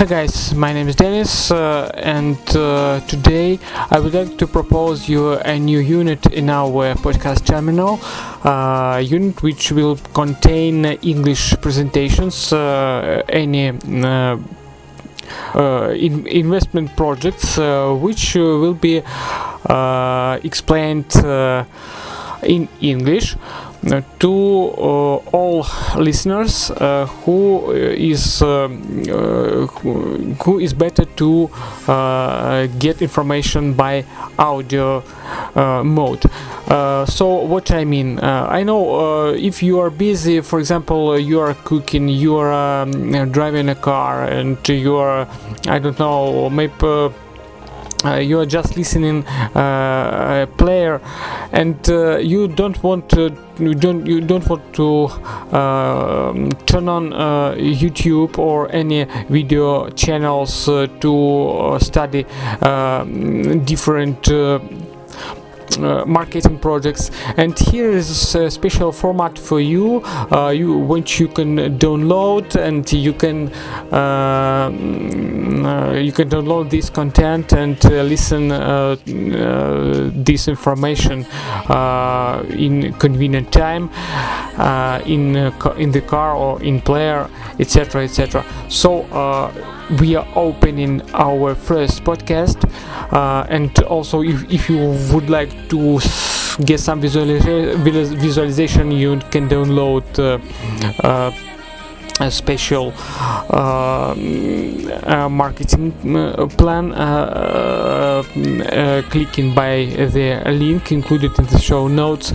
Hi guys, my name is Dennis, uh, and uh, today I would like to propose you a new unit in our podcast terminal. Uh, unit which will contain English presentations, uh, any uh, uh, in investment projects, which will be explained in English to uh, all listeners uh, who is uh, who, who is better to uh, get information by audio uh, mode. Uh, so what I mean, uh, I know uh, if you are busy, for example, uh, you are cooking, you are um, uh, driving a car, and you are, I don't know, maybe. Uh, uh, you are just listening uh, a player and uh, you don't want to you don't you don't want to um turn on uh, YouTube or any video channels uh, to uh, study um, different uh, uh, marketing projects. And here is a special format for you. Uh, you which you can download and you can uh, mm, uh, you can download this content and uh, listen uh, uh, this information uh, in convenient time uh, in uh, in the car or in player etc etc so uh, we are opening our first podcast uh, and also if, if you would like to get some visualiza- visualization you can download uh, uh, a special uh, uh, marketing uh, plan uh, uh, clicking by the link included in the show notes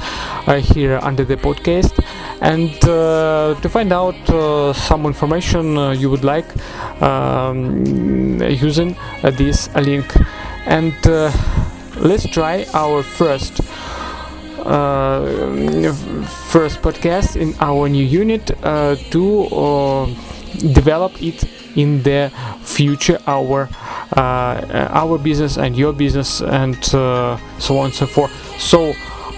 uh, here under the podcast and uh, to find out uh, some information uh, you would like um, using this link. And let's try our first uh, first podcast in our new unit uh, to uh, develop it in the future our our business and your business and so on and so forth. So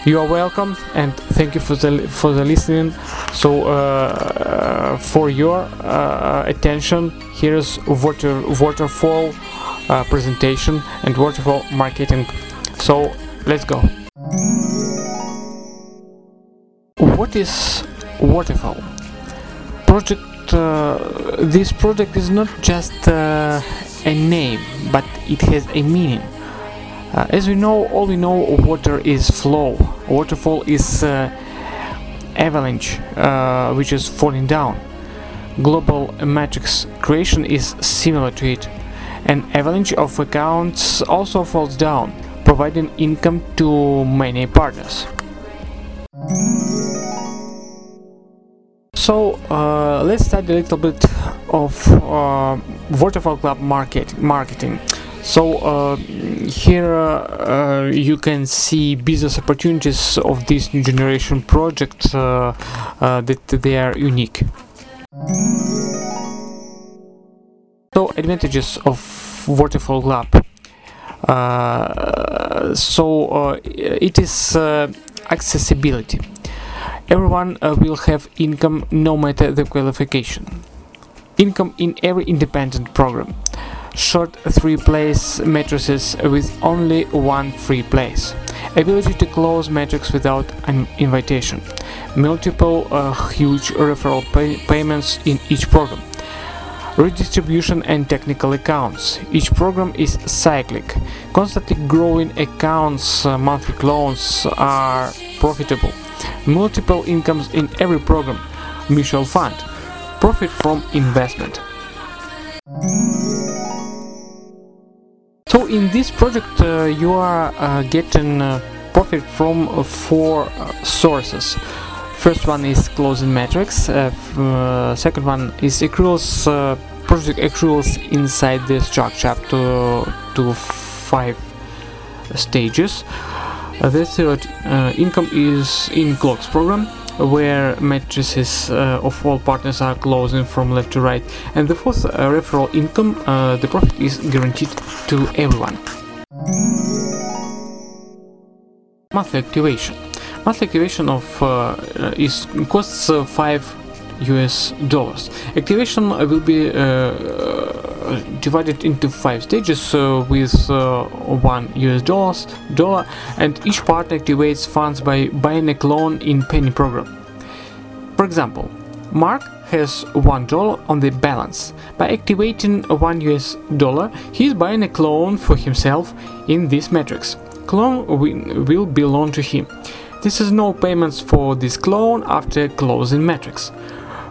you are welcome and thank you for the for the listening. So uh, for your uh, attention here's water waterfall uh, presentation and waterfall marketing. So let's go. What is waterfall? Project uh, this project is not just uh, a name but it has a meaning uh, as we know all we know water is flow. Waterfall is uh, avalanche uh, which is falling down. Global matrix creation is similar to it. An avalanche of accounts also falls down providing income to many partners. So uh, let's study a little bit of uh, Waterfall Club market marketing. So uh, here uh, you can see business opportunities of this new generation project uh, uh, that they are unique. So advantages of Waterfall Club Uh, so uh, it is accessibility everyone will have income no matter the qualification. Income in every independent program. Short three place matrices with only one free place. Ability to close metrics without an invitation. Multiple uh, huge referral pay- payments in each program. Redistribution and technical accounts. Each program is cyclic. Constantly growing accounts, uh, monthly loans are profitable multiple incomes in every program, mutual fund, profit from investment. So in this project uh, you are uh, getting uh, profit from uh, four uh, sources. First one is closing metrics. Uh, second one is accruals, project accruals inside the structure up to to five stages. The third income is in clocks program where matrices uh, of all partners are closing from left to right. And the fourth uh, referral income uh, the profit is guaranteed to everyone. Monthly activation. Monthly activation of is costs 5 US dollars. Activation will be divided into five stages uh, with uh, one US dollars dollar and each partner activates funds by buying a clone in penny program for example Mark has one dollar on the balance. By activating one US dollar, he is buying a clone for himself in this matrix. Clone will belong to him. This is no payments for this clone after closing matrix.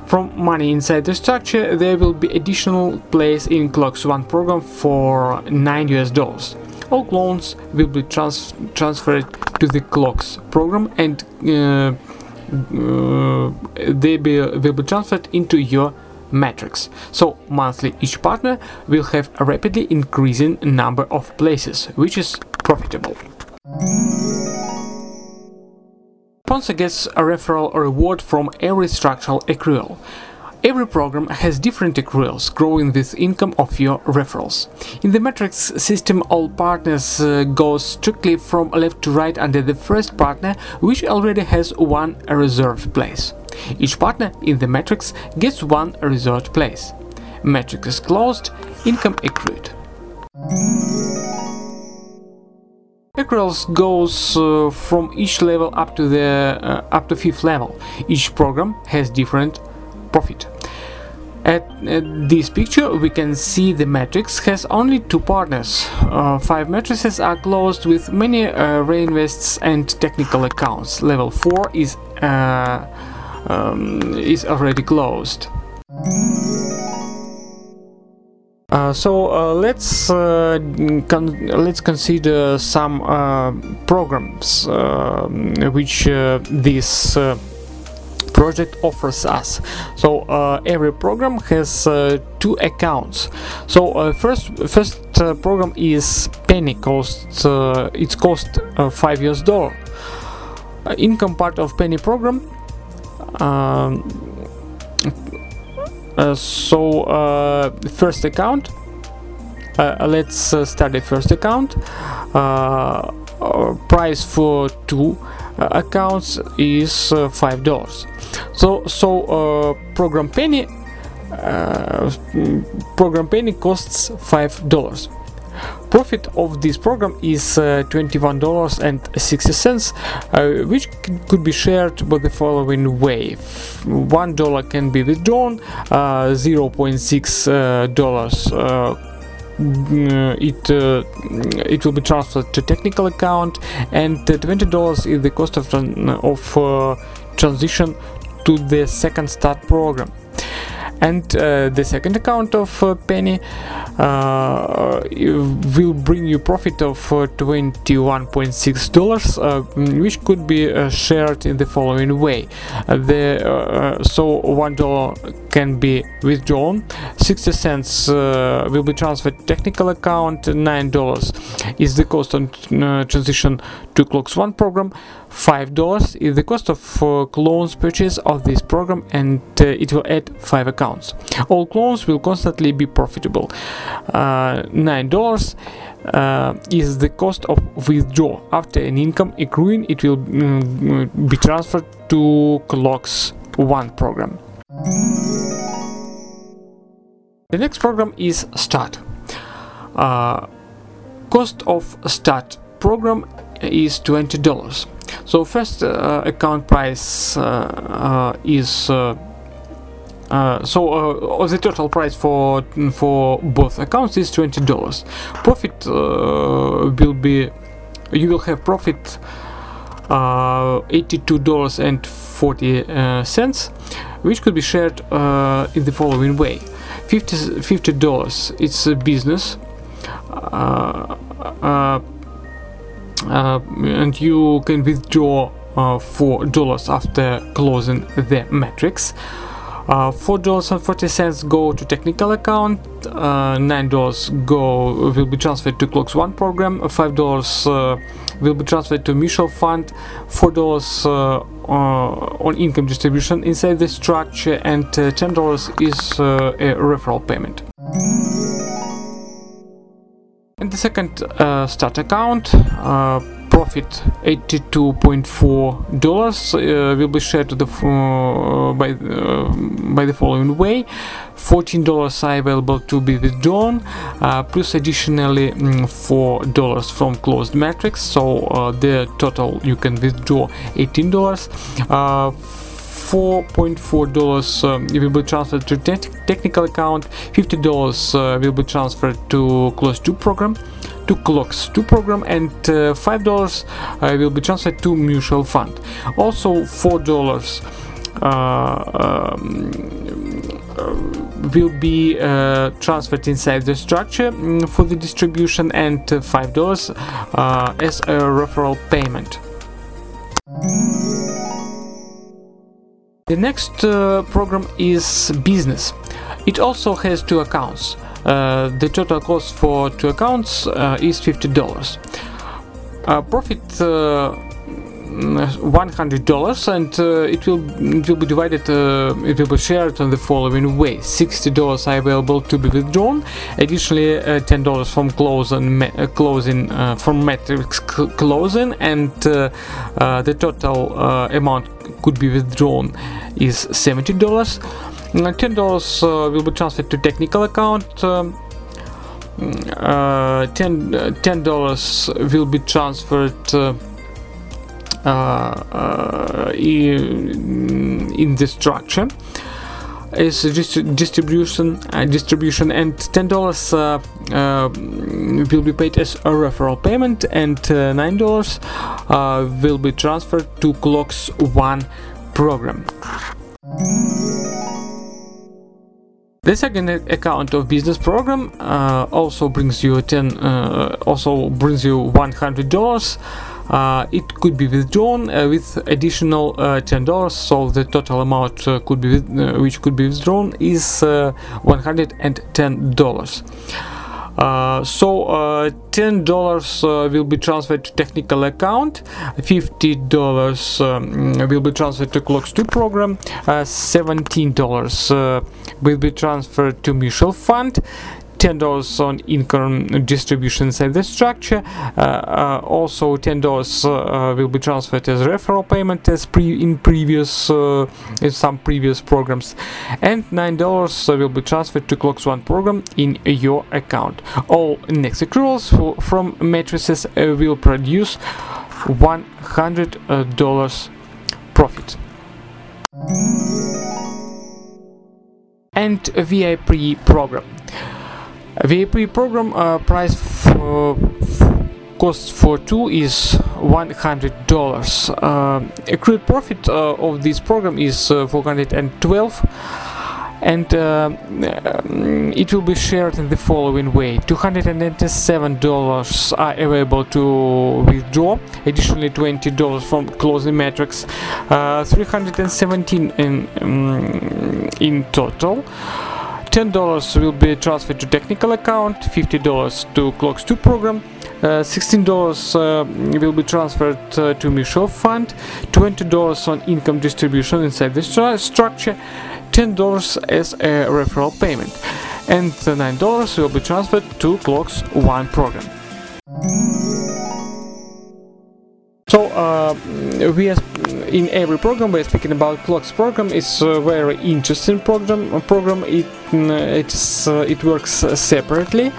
From money inside the structure, there will be additional place in Clocks One program for 9 US dollars. All clones will be trans- transferred to the Clocks program and uh, uh, they be, will be transferred into your matrix. So monthly each partner will have a rapidly increasing number of places, which is profitable. Sponsor gets a referral or reward from every structural accrual. Every program has different accruals growing with income of your referrals. In the matrix system, all partners uh, go strictly from left to right under the first partner, which already has one reserved place. Each partner in the matrix gets one reserved place. Matrix is closed, income accrued. Accruals goes uh, from each level up to the uh, up to fifth level. Each program has different profit. At, at this picture, we can see the matrix has only two partners. Uh, five matrices are closed with many uh, reinvests and technical accounts. Level four is uh, um, is already closed. Uh, so uh, let's uh, con- let's consider some uh, programs uh, which this project offers us. So every program has two accounts. So first first program is Penny cost it's cost five US dollar. Income part of Penny program. Um, so uh, first account. Uh, let's uh, start the first account. Uh, uh, price for two uh, accounts is uh, five dollars. So so uh, program penny uh, mm, program penny costs five dollars profit of this program is uh, $21.60 uh, which could be shared by the following way. One dollar can be withdrawn uh, 0.6 uh, uh, mm, it uh, it will be transferred to technical account and twenty dollars is the cost of of uh, transition to the second start program and uh, the second account of uh, penny uh, will bring you profit of uh, 21.6 dollars which could be shared in the following way. The so one dollar can be withdrawn 60 cents will be transferred technical account nine dollars is the cost on transition to clocks one program five dollars is the cost of uh, clones purchase of this program and uh, it will add five accounts. All clones will constantly be profitable. Uh, nine dollars uh, is the cost of withdraw. After an income accruing it will mm, be transferred to clocks one program. The next program is start. Uh, cost of start program is $20 so first uh, account price uh, uh, is uh, uh, so uh, the total price for for both accounts is twenty dollars. Profit uh, will be you will have profit uh, eighty two dollars and forty uh, cents, which could be shared uh, in the following way: 50 dollars it's a business. Uh, uh, uh, and you can withdraw uh, four dollars after closing the matrix. Uh, four dollars and forty cents go to technical account. Uh, Nine dollars go will be transferred to Clocks One program. Five dollars uh, will be transferred to mutual fund, four dollars uh, uh, on income distribution inside the structure, and uh, ten dollars is uh, a referral payment. And the second uh, start account, uh, profit $82.4 uh, will be shared the uh, by uh, by the following way: $14 are available to be withdrawn, uh, plus additionally mm, four dollars from closed metrics. So the total you can withdraw $18. Uh, $4.4 um, will be transferred to te- technical account, $50 uh, will be transferred to close 2 program, to clocks 2 program, and uh, $5 uh, will be transferred to mutual fund. Also, $4 uh, um, uh, will be uh, transferred inside the structure mm, for the distribution, and uh, $5 uh, as a referral payment. The next uh, program is business. It also has two accounts. Uh, the total cost for two accounts uh, is fifty dollars. Uh, profit uh, one hundred dollars, and uh, it will it will be divided. Uh, it will be shared on the following way: sixty dollars are available to be withdrawn. Additionally, uh, ten dollars from closing uh, closing uh, from matrix closing, and uh, uh, the total uh, amount could be withdrawn is seventy dollars. Ten dollars uh, will be transferred to technical account. Um, uh, ten uh, ten dollars will be transferred uh, uh, uh, in, in the structure is distribution uh, distribution and ten dollars uh, uh, will be paid as a referral payment and uh, nine dollars uh, will be transferred to clocks one program. The second account of business program uh, also brings you 10 uh, also brings you 100 dollars uh, it could be withdrawn uh, with additional uh, ten dollars, so the total amount uh, could be uh, which could be withdrawn is uh, one hundred and ten dollars. Uh, so uh, ten dollars uh, will be transferred to technical account, fifty dollars um, will be transferred to Clocks 2 program, uh, seventeen dollars uh, will be transferred to mutual fund. Ten dollars on income distribution inside the structure. Uh, uh, also, ten dollars uh, will be transferred as referral payment as pre- in previous in some previous programs, and nine dollars will be transferred to Clocks One program in your account. All next accruals for, from matrices will produce one hundred dollars profit. And VIP program. VIP program uh, price for cost for two is one hundred dollars. Uh, accrued profit uh, of this program is uh, four hundred and twelve. And uh, um, it will be shared in the following way: two hundred and ninety-seven dollars are available to withdraw. Additionally, twenty dollars from closing metrics. Uh, Three hundred and seventeen in um, in total. $10 will be transferred to technical account, $50 to Clocks 2 program, uh, $16 uh, will be transferred uh, to mutual fund, $20 on income distribution inside the stru- structure, $10 as a referral payment, and uh, $9 will be transferred to Clocks 1 program. So uh, we are in every program we're speaking about clocks program. It's a very interesting program. uh, Program it mm, it's uh, it works uh, separately.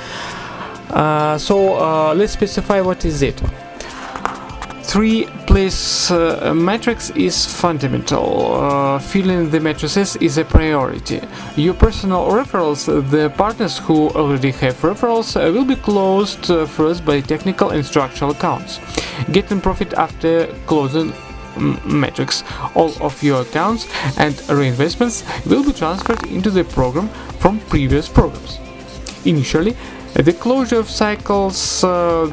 Uh, so uh, let's specify what is it. Three place uh, matrix is fundamental. Uh, filling the matrices is a priority. Your personal referrals, the partners who already have referrals, uh, will be closed uh, first by technical and structural accounts. Getting profit after closing mm, metrics. All of your accounts and reinvestments will be transferred into the program from previous programs. Initially, the closure of cycles uh,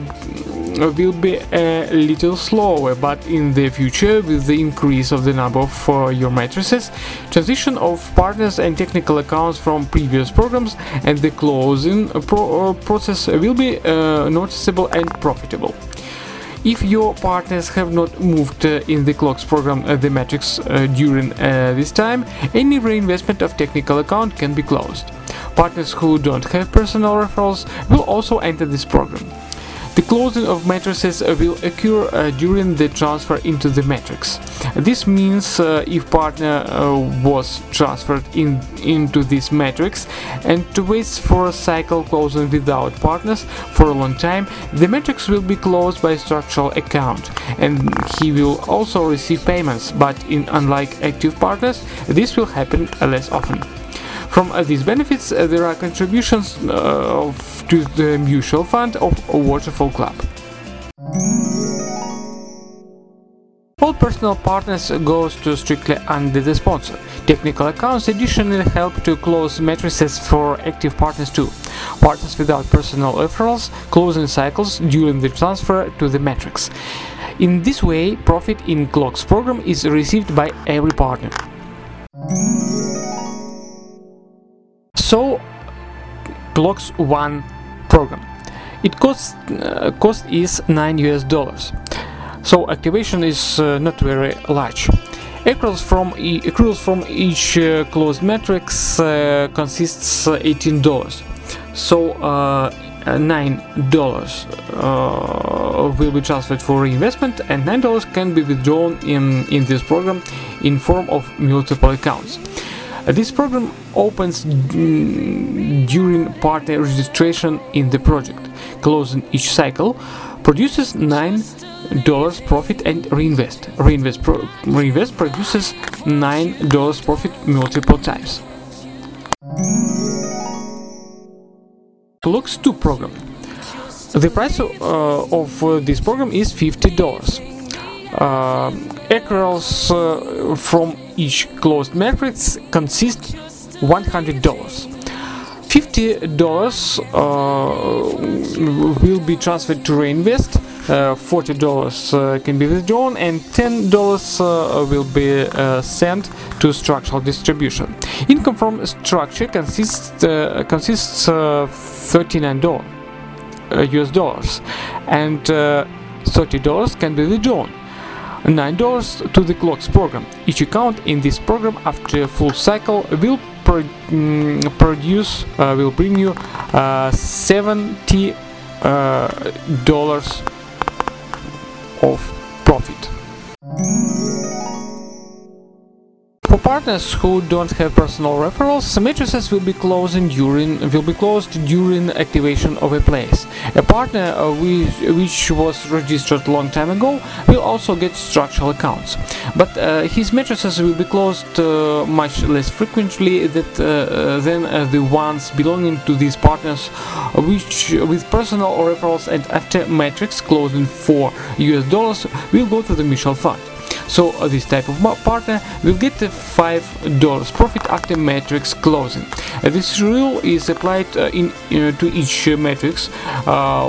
will be a little slower, but in the future, with the increase of the number of uh, your matrices, transition of partners and technical accounts from previous programs and the closing pro- uh, process will be uh, noticeable and profitable. If your partners have not moved uh, in the clocks program uh, the metrics uh, during uh, this time, any reinvestment of technical account can be closed. Partners who don't have personal referrals will also enter this program. The closing of matrices will occur uh, during the transfer into the matrix. This means uh, if partner uh, was transferred in, into this matrix and to waits for a cycle closing without partners for a long time, the matrix will be closed by a structural account and he will also receive payments, but in unlike active partners, this will happen less often. From uh, these benefits, uh, there are contributions uh, of, to the mutual fund of Waterfall Club. All personal partners goes to strictly under the sponsor. Technical accounts additionally help to close matrices for active partners too. Partners without personal referrals closing cycles during the transfer to the matrix. In this way, profit in clocks program is received by every partner. Clocks one program. It costs uh, cost is 9 US dollars. So activation is uh, not very large. Accruals from e- accruals from each uh, closed matrix uh, consists uh, 18 dollars. So uh, uh, nine dollars will be transferred for reinvestment, and nine dollars can be withdrawn in in this program in form of multiple accounts. Uh, This program opens mm, during partner registration in the project, closing each cycle, produces nine dollars profit and reinvest. Reinvest, pro- reinvest produces nine dollars profit multiple times. Clocks 2 program. The price uh, of uh, this program is fifty dollars. Uh, accruals uh, from each closed matrix consist one hundred dollars. Fifty dollars uh, will be transferred to reinvest. Uh, Forty dollars uh, can be withdrawn, and ten dollars uh, will be uh, sent to structural distribution. Income from structure consists uh, consists uh, thirty nine dollars. US dollars, and uh, thirty dollars can be withdrawn. Nine dollars to the clocks program. Each account in this program after a full cycle will pro- mm, produce uh, will bring you uh, seventy uh, dollars of profit. Partners who don't have personal referrals, matrices will be closing during will be closed during activation of a place. A partner uh, which, which was registered long time ago will also get structural accounts, but uh, his matrices will be closed uh, much less frequently that, uh, than uh, the ones belonging to these partners, uh, which with personal referrals and after matrix closing for US dollars will go to the mutual fund. So uh, this type of partner will get a five dollars profit after matrix closing. Uh, this rule is applied uh, in to each matrix,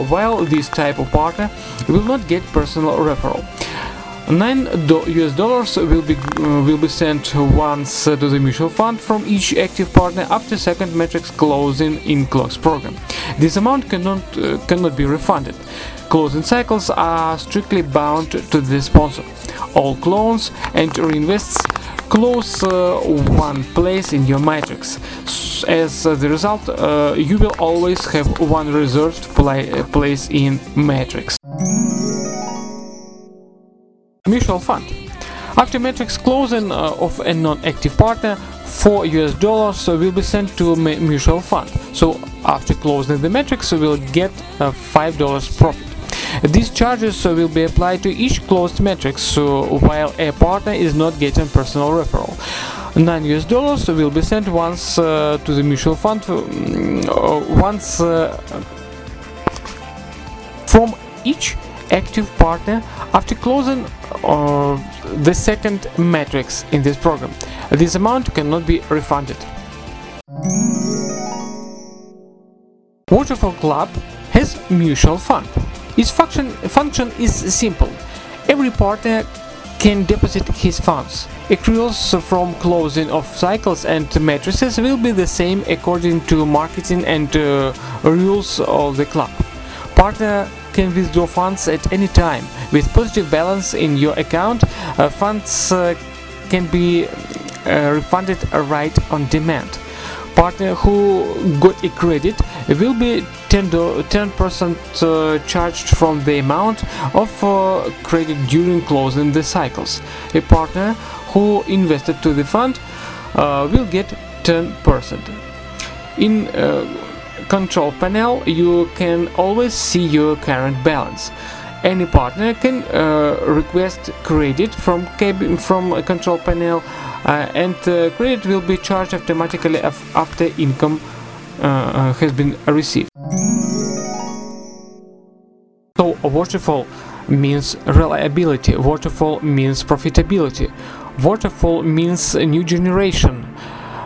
while this type of partner will not get personal referral. Nine do- US dollars will be uh, will be sent once to the mutual fund from each active partner after second matrix closing in clocks program. This amount cannot uh, cannot be refunded. Closing cycles are strictly bound to the sponsor. All clones and reinvests close uh, one place in your matrix. As uh, the result, uh, you will always have one reserved pla- place in matrix. Mutual fund. After matrix closing of a non-active partner, 4 US dollars will be sent to mutual fund. So after closing the matrix, we will get uh, 5 dollars profit. These charges will be applied to each closed matrix, while a partner is not getting personal referral. 9 US dollars will be sent once uh, to the mutual fund, mm, uh, once uh, from each active partner after closing uh, the second matrix in this program. This amount cannot be refunded. Waterfall Club has mutual fund. Its function, function is simple. Every partner can deposit his funds. Accruals from closing of cycles and matrices will be the same according to marketing and uh, rules of the club. Partner can withdraw funds at any time. With positive balance in your account, uh, funds uh, can be uh, refunded right on demand. Partner who got a credit will be 10 percent uh, charged from the amount of uh, credit during closing the cycles. A partner who invested to the fund uh, will get 10%. In uh, control panel you can always see your current balance. Any partner can uh, request credit from cab- from control panel uh, and credit will be charged automatically af- after income has been received. So waterfall means reliability, waterfall means profitability, waterfall means a new generation.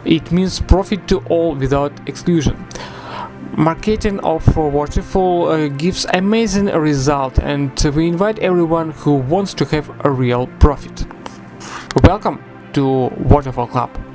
It means profit to all without exclusion. Marketing of waterfall uh, gives amazing result and we invite everyone who wants to have a real profit. Welcome to Waterfall Club.